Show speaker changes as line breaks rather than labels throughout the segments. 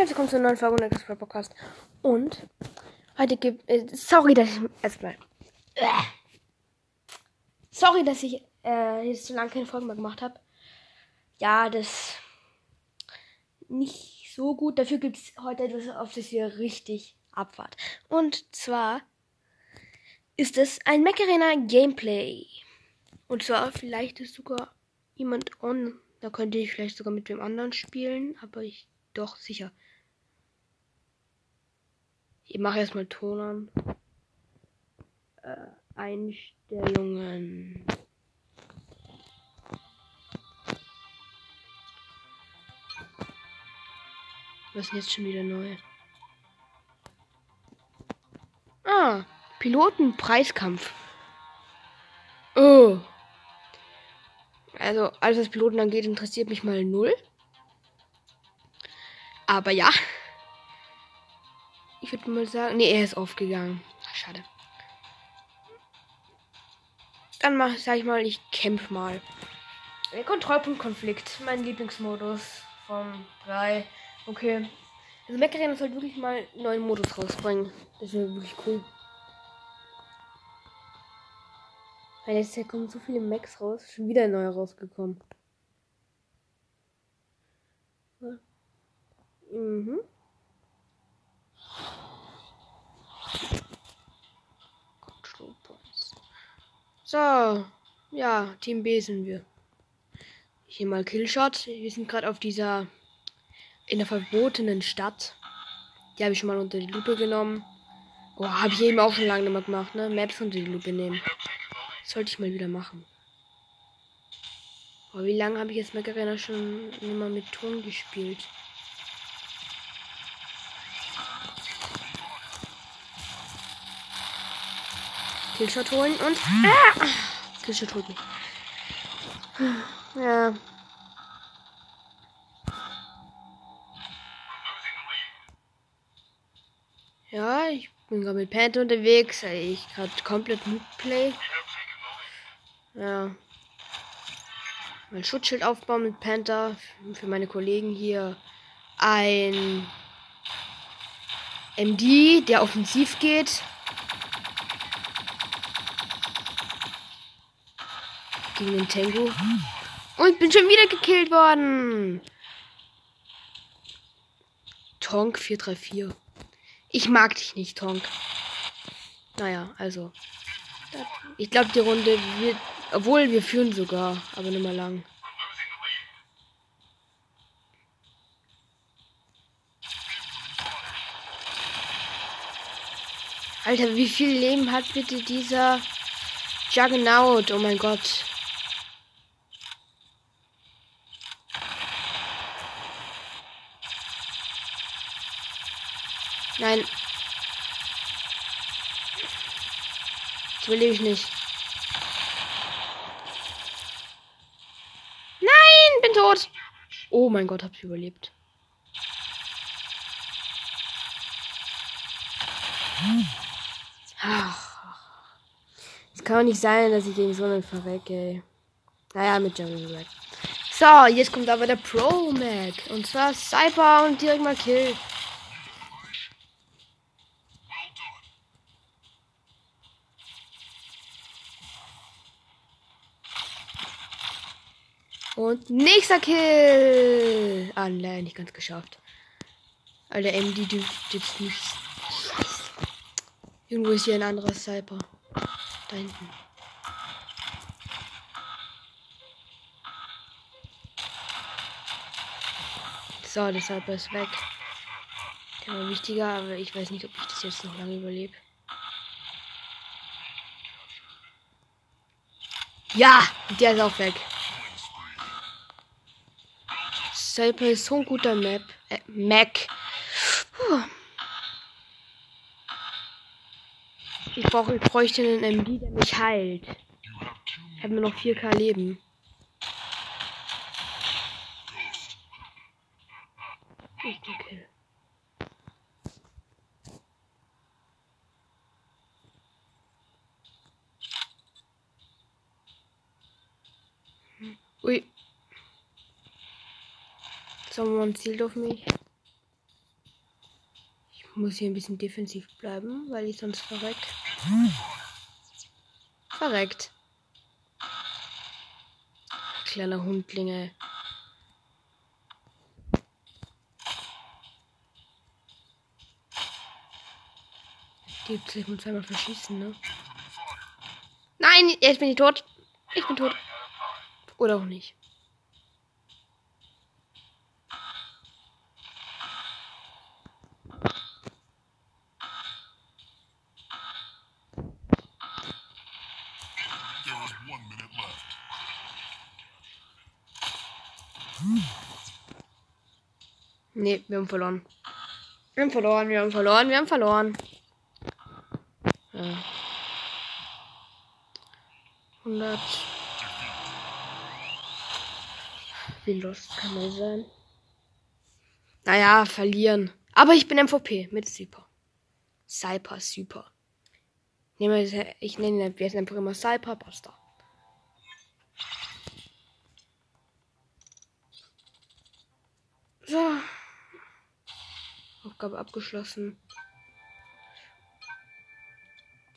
herzlich willkommen zu einer neuen Folge von Express Podcast. Und heute gibt äh, sorry, dass ich erstmal äh, sorry, dass ich äh, jetzt so lange keine Folge mehr gemacht habe. Ja, das nicht so gut. Dafür gibt es heute etwas, auf das ihr richtig abfahrt. Und zwar ist es ein Mac Arena Gameplay. Und zwar vielleicht ist sogar jemand on. Da könnte ich vielleicht sogar mit dem anderen spielen, aber ich doch, sicher. Ich mache erstmal Ton an. Äh, Einstellungen. Was ist jetzt schon wieder neu? Ah, Pilotenpreiskampf. Oh. Also, alles was Piloten angeht, interessiert mich mal null. Aber ja. Ich würde mal sagen. Nee, er ist aufgegangen. Schade. Dann mach, sag ich mal, ich kämpf mal. Der Kontrollpunktkonflikt. Mein Lieblingsmodus von 3. Okay. Also Meckeren sollte wirklich mal einen neuen Modus rausbringen. Das wäre wirklich cool. Weil jetzt kommen so viele Macs raus. Schon wieder neuer rausgekommen. Mhm. So, ja, Team B sind wir. Hier mal Killshot. Wir sind gerade auf dieser in der verbotenen Stadt. Die habe ich schon mal unter die Lupe genommen. Oh, habe ich eben auch schon lange nicht mehr gemacht, ne? Maps unter die Lupe nehmen. sollte ich mal wieder machen. Oh, wie lange habe ich jetzt Macarena schon immer mit Ton gespielt? Killshot holen und. Ah! Killshot holt mich. Ja. Ja, ich bin gerade mit Panther unterwegs. Ich gerade komplett Noob Play. Ja. Mein Schutzschild aufbauen mit Panther. Für meine Kollegen hier ein MD, der offensiv geht. Gegen den Tango. Und bin schon wieder gekillt worden. Tonk 434. Ich mag dich nicht, Tonk. Naja, also. Ich glaube, die Runde wird. Obwohl, wir führen sogar, aber nicht mehr lang. Alter, wie viel Leben hat bitte dieser Juggernaut? Oh mein Gott. Nein. Das überlebe ich nicht. Nein, bin tot. Oh mein Gott, hab ich überlebt. Es kann doch nicht sein, dass ich gegen so einen verrecke, ey. Naja, mit Jungle Red. So, jetzt kommt aber der Pro Mac. Und zwar Cyber und direkt mal Kill. Und nächster Kill. Ah, nein, nicht ganz geschafft. Alter, MD dürfte jetzt nicht. Irgendwo ist hier ein anderer Cyber. Da hinten. So, der Cyber ist weg. Der war wichtiger, aber ich weiß nicht, ob ich das jetzt noch lange überlebe. Ja, der ist auch weg. Selper ist so ein guter Map. Äh, Mac. Puh. Ich brauche, ich bräuchte einen MD, der mich heilt. Ich habe nur noch 4k Leben. Okay. Ui. Someone zielt auf mich. muss hier ein bisschen defensiv bleiben, weil ich sonst verreck. Verreckt. Kleiner Hundlinge. Die gibt sich mit zweimal verschießen, ne? Nein, jetzt bin ich tot. Ich bin tot. Oder auch nicht. Nee, wir haben verloren. Wir haben verloren, wir haben verloren, wir haben verloren. Ja. 100. Wie lost kann man sein? Naja, verlieren. Aber ich bin MVP mit Super. Cyper Super. Ich nenne ihn einfach immer Cyper Buster. So. Aufgabe abgeschlossen.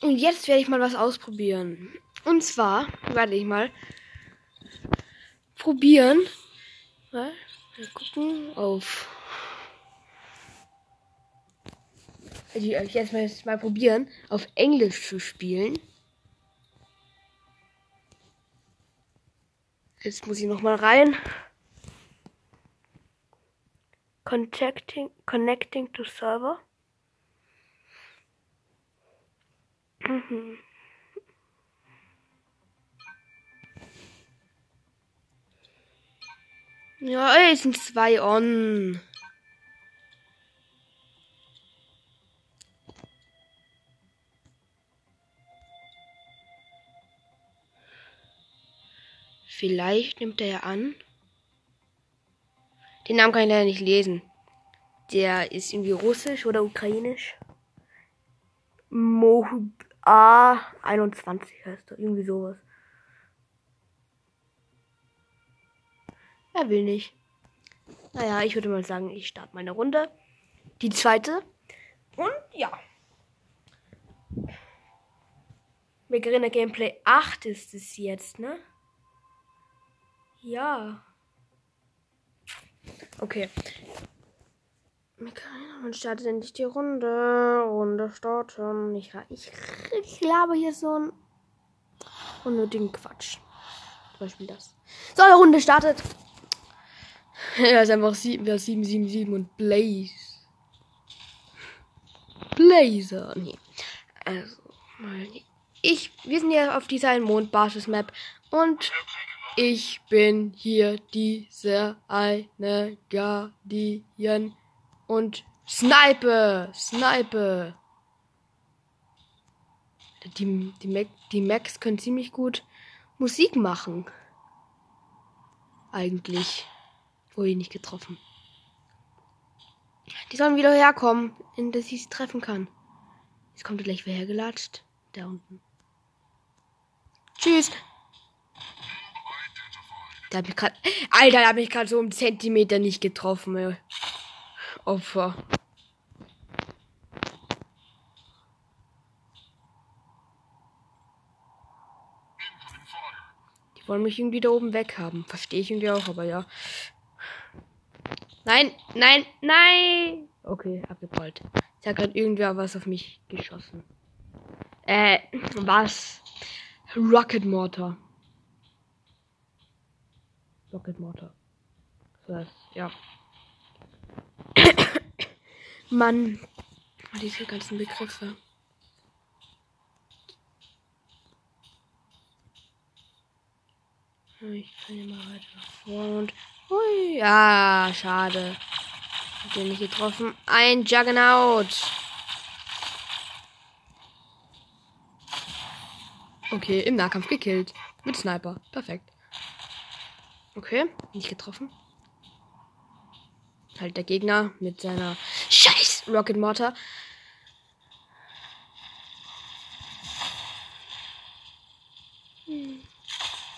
Und jetzt werde ich mal was ausprobieren. Und zwar werde ich mal probieren. Mal gucken auf. Also ich jetzt mal, mal probieren, auf Englisch zu spielen. Jetzt muss ich noch mal rein. Contacting, connecting to server. Mhm. Ja, es sind zwei on. Vielleicht nimmt er ja an. Den Namen kann ich leider nicht lesen. Der ist irgendwie russisch oder ukrainisch. Mohub A21 heißt er. Irgendwie sowas. Er will nicht. Naja, ich würde mal sagen, ich starte meine Runde. Die zweite. Und ja. Megarena Gameplay 8 ist es jetzt, ne? Ja. Okay. Man startet endlich die Runde. Runde starten. Ich, ich, ich laber hier so einen unnötigen Quatsch. Zum Beispiel das. So, die Runde startet. Ja, ist einfach 7, ja, 777 und Blaze. Blazer. Nee. Also, ich, wir sind hier auf dieser Mondbasis-Map und ich bin hier dieser eine Guardian und Snipe, Snipe. Die, die, Mac, die Macs können ziemlich gut Musik machen. Eigentlich. Wurde ich nicht getroffen. Die sollen wieder herkommen, in dass ich sie treffen kann. Jetzt kommt gleich wer hergelatscht. Da unten. Tschüss. Da hab ich grad, Alter, da hab ich gerade so einen Zentimeter nicht getroffen, ey. Opfer. Die wollen mich irgendwie da oben weg haben. Verstehe ich irgendwie auch, aber ja. Nein, nein, nein! Okay, abgeprallt. Jetzt hat gerade irgendwer was auf mich geschossen. Äh, was? Rocket Mortar. Rocket Mortar. Das ja. Mann. Diese ganzen Begriffe. Ich kann mal weiter vorne und. Hui, ja, schade. Hat den nicht getroffen. Ein Juggernaut. Okay, im Nahkampf gekillt. Mit Sniper. Perfekt. Okay, nicht getroffen. Halt der Gegner mit seiner Scheiß Rocket Mortar.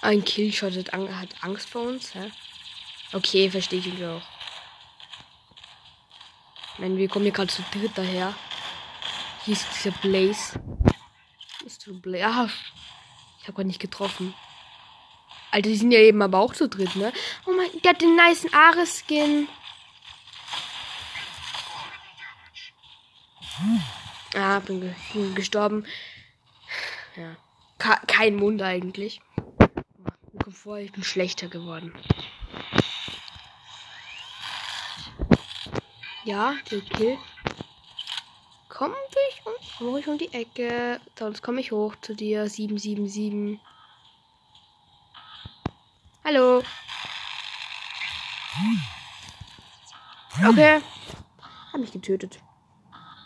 Ein Killshot hat, Angst vor uns, hä? Okay, verstehe ich irgendwie auch. Nein, wir kommen hier gerade zu dritt daher. Hier ist dieser Blaze. Ist du Blaze? Ah, ich habe gerade nicht getroffen. Alter, die sind ja eben aber auch zu dritt, ne? Oh mein, hat den nice Ares-Skin. Ah, bin, ge bin gestorben. Ja. Ka kein Wunder eigentlich. Mir vor, ich bin schlechter geworden. Ja, der Kill. Komm ich um, ich um die Ecke. Sonst komme ich hoch zu dir. 777. Hallo. Okay. Hab mich getötet.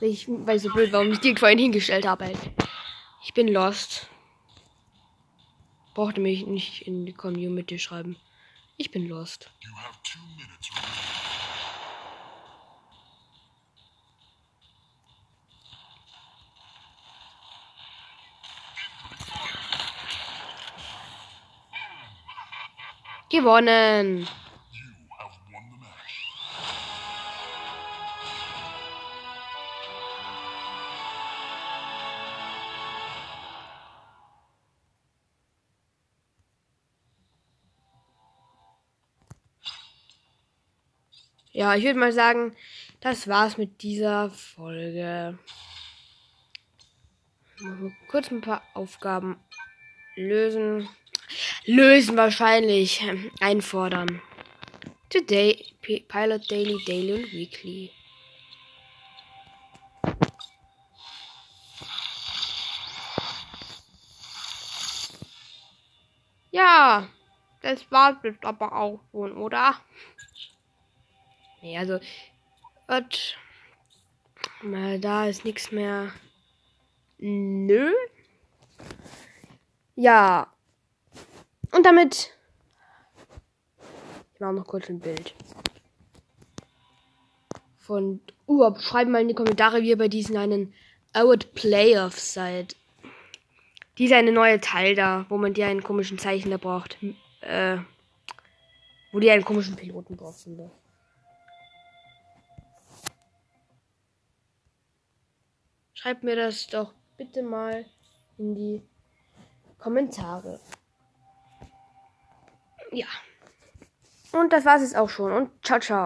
Ich weiß so blöd, warum ich die vorhin hingestellt habe. Ich bin lost. Brauchte mich nicht in die Community schreiben. Ich bin lost. Gewonnen. Ja, ich würde mal sagen, das war's mit dieser Folge. Kurz ein paar Aufgaben lösen. Lösen wahrscheinlich. Einfordern. Today, Pilot Daily, Daily und Weekly. Ja, das war's jetzt aber auch schon, oder? Nee, also. Gott. Mal da ist nichts mehr. Nö. Ja. Und damit. Ich mache noch kurz ein Bild. Von. Uh, schreibt mal in die Kommentare, wie ihr bei diesen einen Award Playoffs seid. Dieser eine neue Teil da, wo man dir einen komischen Zeichen da braucht. Äh. Wo die einen komischen Piloten braucht, finde. Schreibt mir das doch bitte mal in die Kommentare. Ja. Und das war's jetzt auch schon. Und ciao, ciao.